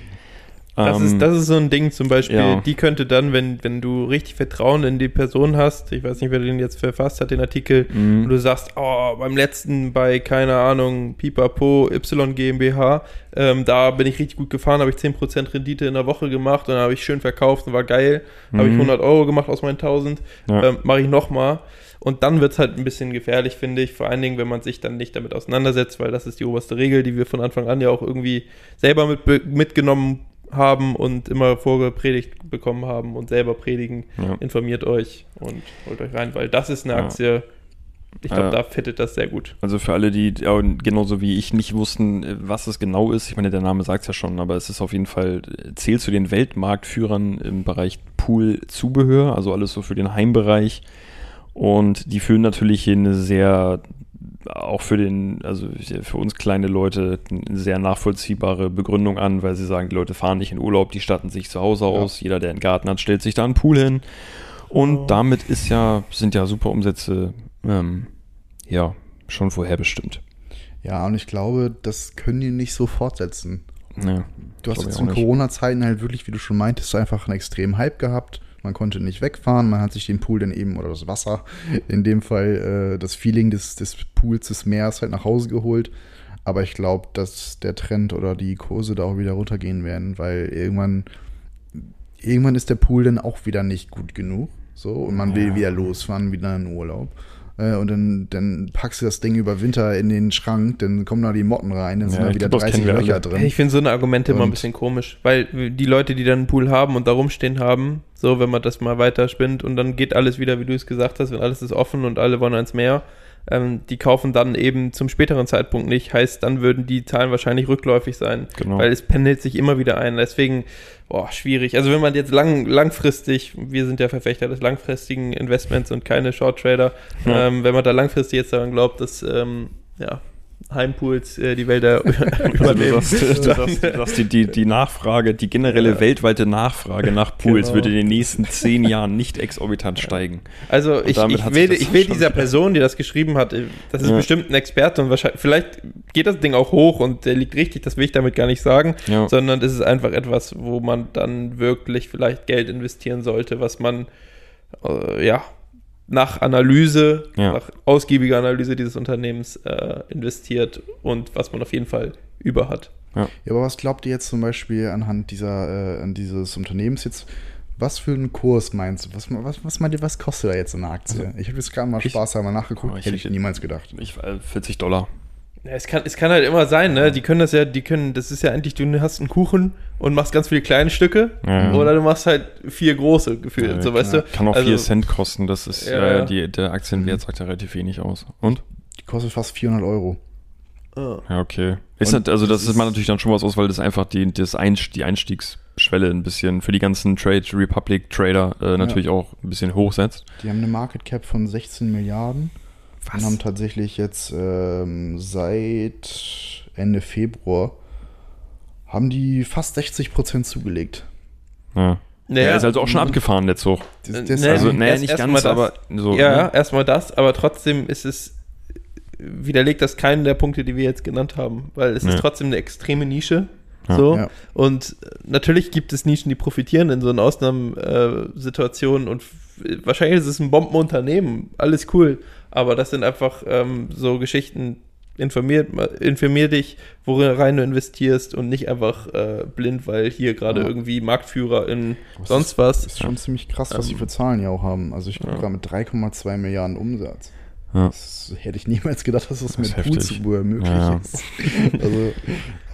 Das, Ähm, ist, das ist so ein Ding zum Beispiel, ja. die könnte dann, wenn, wenn du richtig Vertrauen in die Person hast, ich weiß nicht, wer den jetzt verfasst hat, den Artikel, Mhm. und du sagst, oh, beim letzten bei, keine Ahnung, Pipapo, Y GmbH, ähm, da bin ich richtig gut gefahren, habe ich 10% Rendite in der Woche gemacht und dann habe ich schön verkauft und war geil, habe ich Mhm. 100 Euro gemacht aus meinen 1000, Ja. ähm, mache ich nochmal. Und dann wird es halt ein bisschen gefährlich, finde ich, vor allen Dingen, wenn man sich dann nicht damit auseinandersetzt, weil das ist die oberste Regel, die wir von Anfang an ja auch irgendwie selber mit, mitgenommen haben und immer vorgepredigt bekommen haben und selber predigen. Ja. Informiert euch und holt euch rein, weil das ist eine. Aktie, ich glaube, da fittet das sehr gut. Also für alle, die genauso wie ich nicht wussten, äh, was es genau ist, ich meine, der Name sagt es ja schon, aber es ist auf jeden Fall, äh, zählt zu den Weltmarktführern im Bereich Pool-Zubehör, also alles so für den Heimbereich. Und die führen natürlich hier eine sehr, auch für den, also für uns kleine Leute, eine sehr nachvollziehbare Begründung an, weil sie sagen, die Leute fahren nicht in Urlaub, die statten sich zu Hause aus, jeder, der einen Garten hat, stellt sich da einen Pool hin. Und Oh. damit ist ja, sind ja super Umsätze, ähm, ja, schon vorherbestimmt. Ja, und ich glaube, das können die nicht so fortsetzen. Ja, Du hast jetzt in. Corona-Zeiten halt wirklich, wie du schon meintest, einfach einen extremen Hype gehabt. Man konnte nicht wegfahren, man hat sich den Pool dann eben, oder das Wasser, in dem Fall äh, das Feeling des, des Pools, des Meers halt nach Hause geholt. Aber ich glaube, dass der Trend oder die Kurse da auch wieder runtergehen werden, weil irgendwann, irgendwann ist der Pool dann auch wieder nicht gut genug. So, und man will Ja. wieder losfahren, wieder in Urlaub. Äh, und dann, dann packst du das Ding über Winter in den Schrank, dann kommen da die Motten rein, dann sind Ja, da wieder glaub, das 30 kennen wir Löcher alle. drin. Ich finde so eine Argumente immer ein bisschen komisch, weil die Leute, die dann einen Pool haben und da rumstehen haben, so, wenn man das mal weiter spinnt und dann geht alles wieder, wie du es gesagt hast, wenn alles ist offen und alle wollen ans Meer, ähm, die kaufen dann eben zum späteren Zeitpunkt nicht, heißt, dann würden die Zahlen wahrscheinlich rückläufig sein, Genau. weil es pendelt sich immer wieder ein. Deswegen, boah, schwierig. Also wenn man jetzt lang, langfristig, wir sind ja Verfechter des langfristigen Investments und keine Short Trader, Ja. ähm, wenn man da langfristig jetzt daran glaubt, dass ähm, ja, Heimpools äh, die Wälder Also du übernehmen. sagst, du sagst, du sagst die, die, die Nachfrage, die generelle Ja. weltweite Nachfrage nach Pools Genau. wird in den nächsten zehn Jahren nicht exorbitant steigen. Also Und ich, ich will, ich will dieser Person, die das geschrieben hat, äh, das ist Ja. bestimmt ein Experte und wahrscheinlich, vielleicht geht das Ding auch hoch und der liegt richtig, das will ich damit gar nicht sagen, Ja. sondern es ist einfach etwas, wo man dann wirklich vielleicht Geld investieren sollte, was man äh, ja nach Analyse, Ja. nach ausgiebiger Analyse dieses Unternehmens äh, investiert und was man auf jeden Fall über hat. Ja, aber was glaubt ihr jetzt zum Beispiel anhand dieser, äh, an dieses Unternehmens jetzt, was für einen Kurs meinst du? Was, was, was meint ihr, was kostet da jetzt so eine Aktie? ich habe jetzt gerade mal Also, ich- Spaß einmal nachgeguckt, Oh, ich hätte ich niemals gedacht. Ich, äh, 40 Dollar. Ja, es, kann, es kann halt immer sein, ne? Die können das ja, die können, das ist ja eigentlich, du hast einen Kuchen und machst ganz viele kleine Stücke Ja. oder du machst halt vier große gefühlt, Ja, so weißt klar. du. Kann auch Also- 4 Cent kosten, das ist Ja, äh, die, der Aktienwert sagt ja relativ wenig aus. Und? Die kostet fast 400 Euro. Ah. Ja, okay. Ist halt, also das das ist man ist- natürlich dann schon was aus, weil das einfach die, das Einst die Einstiegsschwelle ein bisschen für die ganzen Trade Republic Trader äh, natürlich auch ein bisschen hochsetzt. Die haben eine Market Cap von 16 Milliarden, Was? Und haben tatsächlich jetzt ähm, seit Ende Februar haben die fast 60 Prozent zugelegt. Ja. Naja, er ist also auch schon abgefahren, der Zug. Das, das also, naja, nicht ganz, das, aber so. Ja, ne? erstmal das, aber trotzdem ist es, widerlegt das keinen der Punkte, die wir jetzt genannt haben, weil es ja. ist trotzdem eine extreme Nische. Ja. So. Ja. Und natürlich gibt es Nischen, die profitieren in so einer Ausnahmesituation und wahrscheinlich ist es ein Bombenunternehmen, alles cool, aber das sind einfach ähm, so Geschichten, informier, informier dich, worin du investierst und nicht einfach äh, blind, weil hier gerade ja. irgendwie Marktführer in was sonst ist, was. ist schon ziemlich krass, was ähm, sie für Zahlen ja auch haben. Also ich gucke ja. gerade mit 3,2 Milliarden Umsatz. Ja. Das hätte ich niemals gedacht, dass das, das mit Bootsuhr möglich ja. ist. also,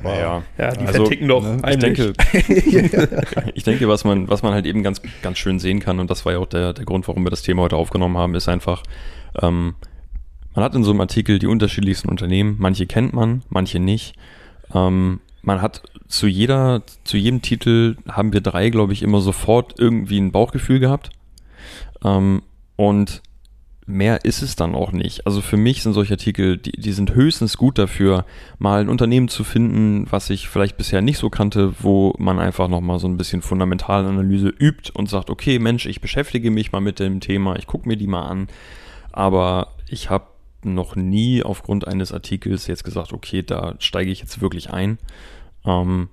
ja. ja, die also, verticken doch. Ne? Ich denke, ich denke, was man, was man halt eben ganz, ganz schön sehen kann, und das war ja auch der, der Grund, warum wir das Thema heute aufgenommen haben, ist einfach, ähm, man hat in so einem Artikel die unterschiedlichsten Unternehmen. Manche kennt man, manche nicht. Ähm, man hat zu jeder, zu jedem Titel haben wir drei, glaube ich, immer sofort irgendwie ein Bauchgefühl gehabt. Ähm, und mehr ist es dann auch nicht. Also für mich sind solche Artikel, die, die sind höchstens gut dafür, mal ein Unternehmen zu finden, was ich vielleicht bisher nicht so kannte, wo man einfach nochmal so ein bisschen Fundamentalanalyse übt und sagt, okay, Mensch, ich beschäftige mich mal mit dem Thema, ich gucke mir die mal an. Aber ich habe noch nie aufgrund eines Artikels jetzt gesagt, okay, da steige ich jetzt wirklich ein. Ähm,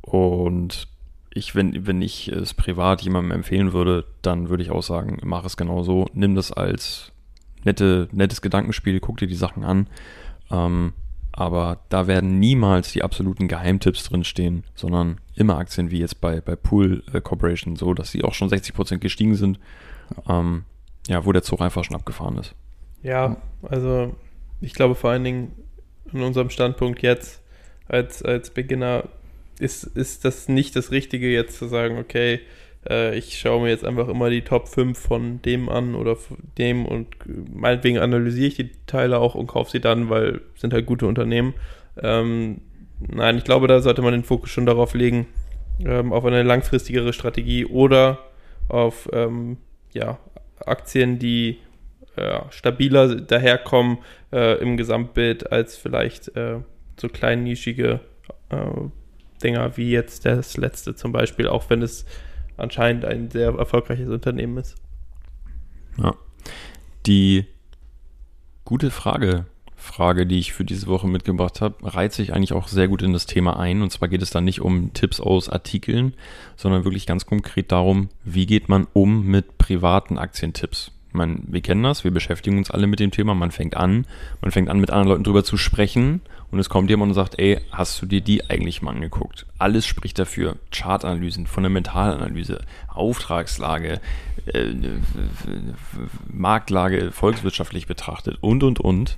und ich, wenn, wenn ich es privat jemandem empfehlen würde, dann würde ich auch sagen, mach es genauso. Nimm das als nette, nettes Gedankenspiel, guck dir die Sachen an. Ähm, aber da werden niemals die absoluten Geheimtipps drinstehen, sondern immer Aktien wie jetzt bei, bei Pool äh, Corporation, so dass sie auch schon 60% gestiegen sind. Ähm, ja, wo der Zug einfach schon abgefahren ist. Ja, also ich glaube vor allen Dingen in unserem Standpunkt jetzt als, als Beginner ist, ist das nicht das Richtige, jetzt zu sagen, okay, äh, ich schaue mir jetzt einfach immer die Top 5 von dem an oder dem und meinetwegen analysiere ich die Teile auch und kaufe sie dann, weil sind halt gute Unternehmen. Ähm, nein, ich glaube, da sollte man den Fokus schon darauf legen, ähm, auf eine langfristigere Strategie oder auf ähm, ja, Aktien, die äh, stabiler daherkommen äh, im Gesamtbild als vielleicht äh, so kleinnischige äh, Dinger wie jetzt das letzte zum Beispiel, auch wenn es anscheinend ein sehr erfolgreiches Unternehmen ist. Ja. Die gute Frage, Frage, die ich für diese Woche mitgebracht habe, reiht sich eigentlich auch sehr gut in das Thema ein. Und zwar geht es dann nicht um Tipps aus Artikeln, sondern wirklich ganz konkret darum, wie geht man um mit privaten Aktientipps. Man, wir kennen das, wir beschäftigen uns alle mit dem Thema, man fängt an, man fängt an mit anderen Leuten drüber zu sprechen und es kommt jemand und sagt, ey, hast du dir die eigentlich mal angeguckt? Alles spricht dafür. Chartanalysen, Fundamentalanalyse, Auftragslage, äh, Marktlage volkswirtschaftlich betrachtet und, und, und.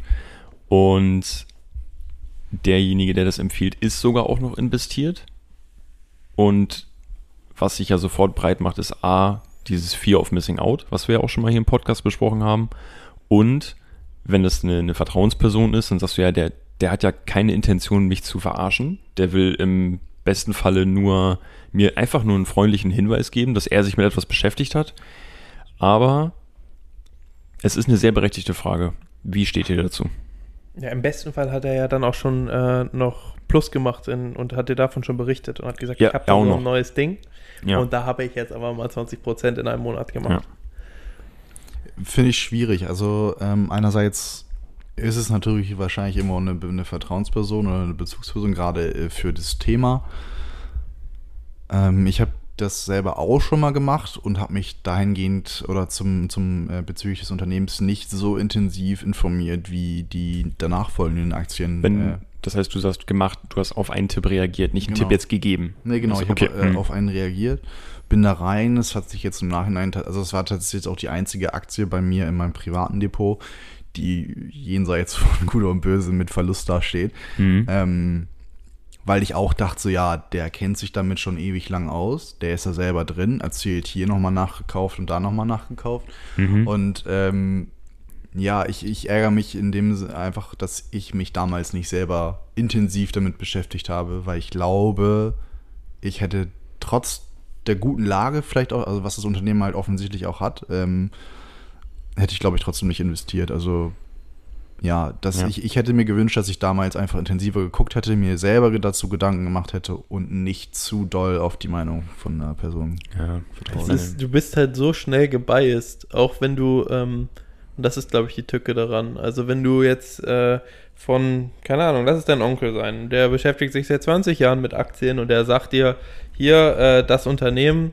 Und derjenige, der das empfiehlt, ist sogar auch noch investiert. Und was sich ja sofort breit macht, ist A, dieses Fear of Missing Out, was wir ja auch schon mal hier im Podcast besprochen haben. Und wenn das eine, eine Vertrauensperson ist, dann sagst du ja, der, der hat ja keine Intention, mich zu verarschen. Der will im besten Falle nur mir einfach nur einen freundlichen Hinweis geben, dass er sich mit etwas beschäftigt hat. Aber es ist eine sehr berechtigte Frage. Wie steht ihr dazu? Ja, im besten Fall hat er ja dann auch schon äh, noch Plus gemacht in, und hat dir davon schon berichtet und hat gesagt, ja, ich habe da so ein neues Ding. Ja. Und da habe ich jetzt aber mal 20 Prozent in einem Monat gemacht. Ja. Finde ich schwierig. Also ähm, einerseits ist es natürlich wahrscheinlich immer eine, eine Vertrauensperson oder eine Bezugsperson, gerade äh, für das Thema. Ähm, ich habe das selber auch schon mal gemacht und habe mich dahingehend oder zum, zum äh, bezüglich des Unternehmens nicht so intensiv informiert wie die danach folgenden Aktien. Wenn, äh, das heißt, du hast gemacht, du hast auf einen Tipp reagiert, nicht einen genau. Tipp jetzt gegeben. Nee, genau, also, ich okay. habe äh, hm. auf einen reagiert, bin da rein, es hat sich jetzt im Nachhinein, also es war tatsächlich auch die einzige Aktie bei mir in meinem privaten Depot, die jenseits von Gut und Böse mit Verlust dasteht. Mhm. Ähm, weil ich auch dachte, so ja, der kennt sich damit schon ewig lang aus, der ist da selber drin, erzählt hier nochmal nachgekauft und da nochmal nachgekauft. Mhm. Und ähm, ja, ich, ich ärgere mich in dem einfach, dass ich mich damals nicht selber intensiv damit beschäftigt habe, weil ich glaube, ich hätte trotz der guten Lage vielleicht auch, also was das Unternehmen halt offensichtlich auch hat, ähm, hätte ich glaube ich trotzdem nicht investiert. Also ja, dass Ja. Ich, ich hätte mir gewünscht, dass ich damals einfach intensiver geguckt hätte, mir selber dazu Gedanken gemacht hätte und nicht zu doll auf die Meinung von einer Person Ja, ist, du bist halt so schnell gebiased, auch wenn du, ähm, und das ist, glaube ich, die Tücke daran. Also wenn du jetzt äh, von, keine Ahnung, lass es dein Onkel sein, der beschäftigt sich seit 20 Jahren mit Aktien und der sagt dir, hier, äh, das Unternehmen,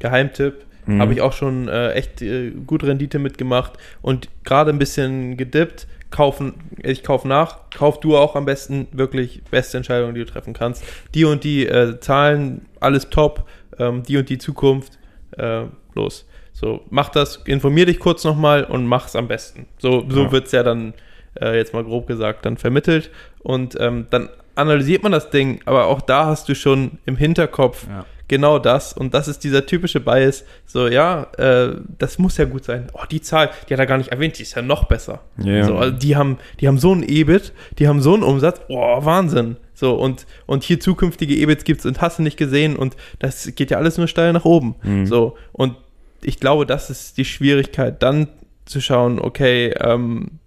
Geheimtipp, Mhm. habe ich auch schon äh, echt äh, gut Rendite mitgemacht und gerade ein bisschen gedippt, kaufen, ich kaufe nach, kauf du auch am besten wirklich beste Entscheidung, die du treffen kannst. Die und die äh, Zahlen, alles top, ähm, die und die Zukunft, äh, los. So, mach das, informier dich kurz nochmal und mach's am besten. So, so Ja. wird's ja dann, äh, jetzt mal grob gesagt, dann vermittelt. Und ähm, dann analysiert man das Ding, aber auch da hast du schon im Hinterkopf Ja. Genau das. Und das ist dieser typische Bias. So, ja, äh, das muss ja gut sein. Oh, die Zahl, die hat er gar nicht erwähnt, die ist ja noch besser. Ja, ja. So, also die haben, die haben so einen EBIT, die haben so einen Umsatz, oh, Wahnsinn. So, und, und hier zukünftige EBITs gibt's und hast du nicht gesehen und das geht ja alles nur steil nach oben. Mhm. So, und ich glaube, das ist die Schwierigkeit, dann zu schauen, okay, ähm,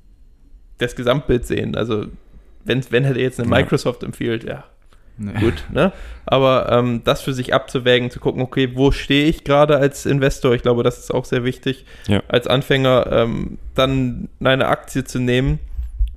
das Gesamtbild sehen. Also, wenn, wenn hätte jetzt eine Ja. Microsoft empfiehlt, ja, Nee. gut, ne? Aber ähm, das für sich abzuwägen, zu gucken, okay, wo stehe ich gerade als Investor? Ich glaube, das ist auch sehr wichtig, Ja. als Anfänger ähm, dann eine Aktie zu nehmen.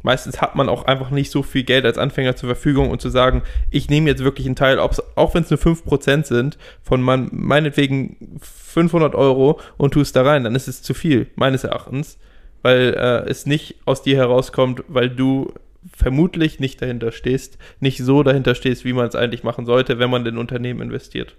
Meistens hat man auch einfach nicht so viel Geld als Anfänger zur Verfügung und zu sagen, ich nehme jetzt wirklich einen Teil, auch wenn es nur 5% sind, von mein, meinetwegen 500 Euro und tue es da rein, dann ist es zu viel, meines Erachtens, weil äh, es nicht aus dir herauskommt, weil du vermutlich nicht dahinter stehst, nicht so dahinter stehst, wie man es eigentlich machen sollte, wenn man in Unternehmen investiert.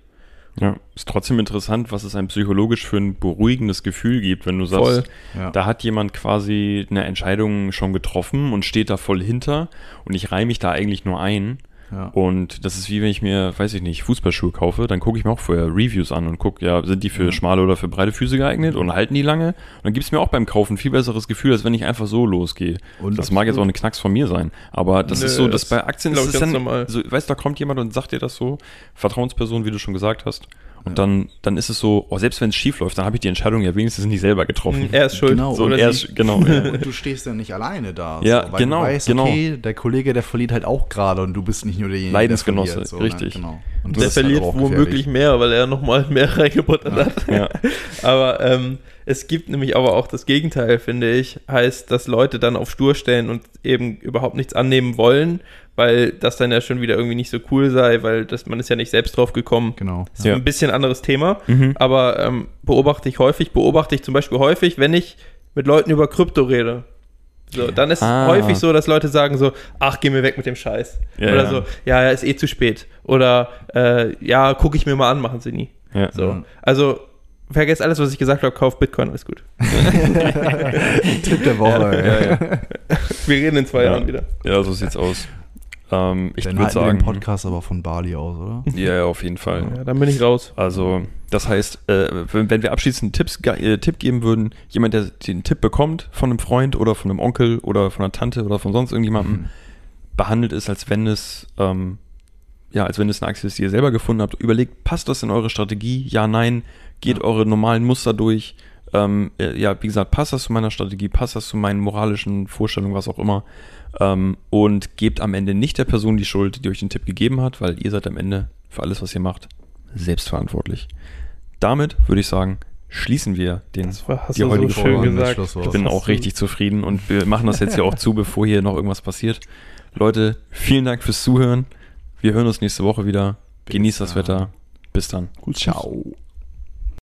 Ja, ist trotzdem interessant, was es einem psychologisch für ein beruhigendes Gefühl gibt, wenn du sagst, Voll. Ja. da hat jemand quasi eine Entscheidung schon getroffen und steht da voll hinter und ich reihe mich da eigentlich nur ein. Ja. Und das ist wie wenn ich mir, weiß ich nicht, Fußballschuhe kaufe, dann gucke ich mir auch vorher Reviews an und gucke, ja, sind die für schmale oder für breite Füße geeignet und halten die lange? Und dann gibt es mir auch beim Kaufen ein viel besseres Gefühl, als wenn ich einfach so losgehe. Und das mag jetzt auch ein Knacks von mir sein, aber das Nö, ist so, dass das bei Aktien ist es dann, normal. so, weißt du, da kommt jemand und sagt dir das so, Vertrauensperson, wie du schon gesagt hast, und dann, dann ist es so, oh, selbst wenn es schief läuft, dann habe ich die Entscheidung ja wenigstens nicht selber getroffen. Er ist schuld. Genau. so, er ist, genau, ja. Und du stehst ja nicht alleine da. Ja, weil genau, Du weißt, genau. okay, der Kollege, der verliert halt auch gerade und du bist nicht nur derjenige, Leidensgenosse, der verliert. richtig. Ne? Genau. Und Der halt verliert auch womöglich mehr, weil er nochmal mehr reingebuttert hat. ja. Aber ähm, es gibt nämlich aber auch das Gegenteil, finde ich, heißt, dass Leute dann auf Stur stellen und eben überhaupt nichts annehmen wollen, weil das dann ja schon wieder irgendwie nicht so cool sei, weil das, man ist ja nicht selbst drauf gekommen. Genau. Das ist Ja. ein bisschen anderes Thema, Mhm. aber ähm, beobachte ich häufig, beobachte ich zum Beispiel häufig, wenn ich mit Leuten über Krypto rede. So, dann ist Ah. häufig so, dass Leute sagen so, ach, geh mir weg mit dem Scheiß. Ja, Oder ja. so, ja, ja, ist eh zu spät. Oder äh, ja, gucke ich mir mal an, machen sie nie. Ja. So. Ja. Also, vergesst alles, was ich gesagt habe, kauft Bitcoin, alles gut. Tipp der Woche. Ja, ja. Wir reden in zwei Ja. Jahren wieder. ja, so sieht's aus. Ähm, ich würde sagen, den Podcast aber von Bali aus, oder? ja, ja, auf jeden Fall. Ja, dann bin ich raus. Also, das heißt, äh, wenn, wenn wir abschließend Tipps, äh, Tipp geben würden, jemand, der den Tipp bekommt von einem Freund oder von einem Onkel oder von einer Tante oder von sonst irgendjemandem, Mhm. behandelt es, als wenn es, ähm, ja, als wenn es eine Aktie ist, die ihr selber gefunden habt. Überlegt, passt das in eure Strategie? Ja, nein. Geht Ja. eure normalen Muster durch. Ähm, äh, ja, wie gesagt, passt das zu meiner Strategie? Passt das zu meinen moralischen Vorstellungen, was auch immer? Ähm, und gebt am Ende nicht der Person die Schuld, die euch den Tipp gegeben hat, weil ihr seid am Ende für alles, was ihr macht, selbstverantwortlich. Damit würde ich sagen, schließen wir den Das war, hast die du so heutige schön Folge. gesagt. Ich bin auch richtig zufrieden und wir machen das jetzt hier auch zu, bevor hier noch irgendwas passiert. Leute, vielen Dank fürs Zuhören. Wir hören uns nächste Woche wieder. Genießt das. Wetter. Bis dann. Ciao.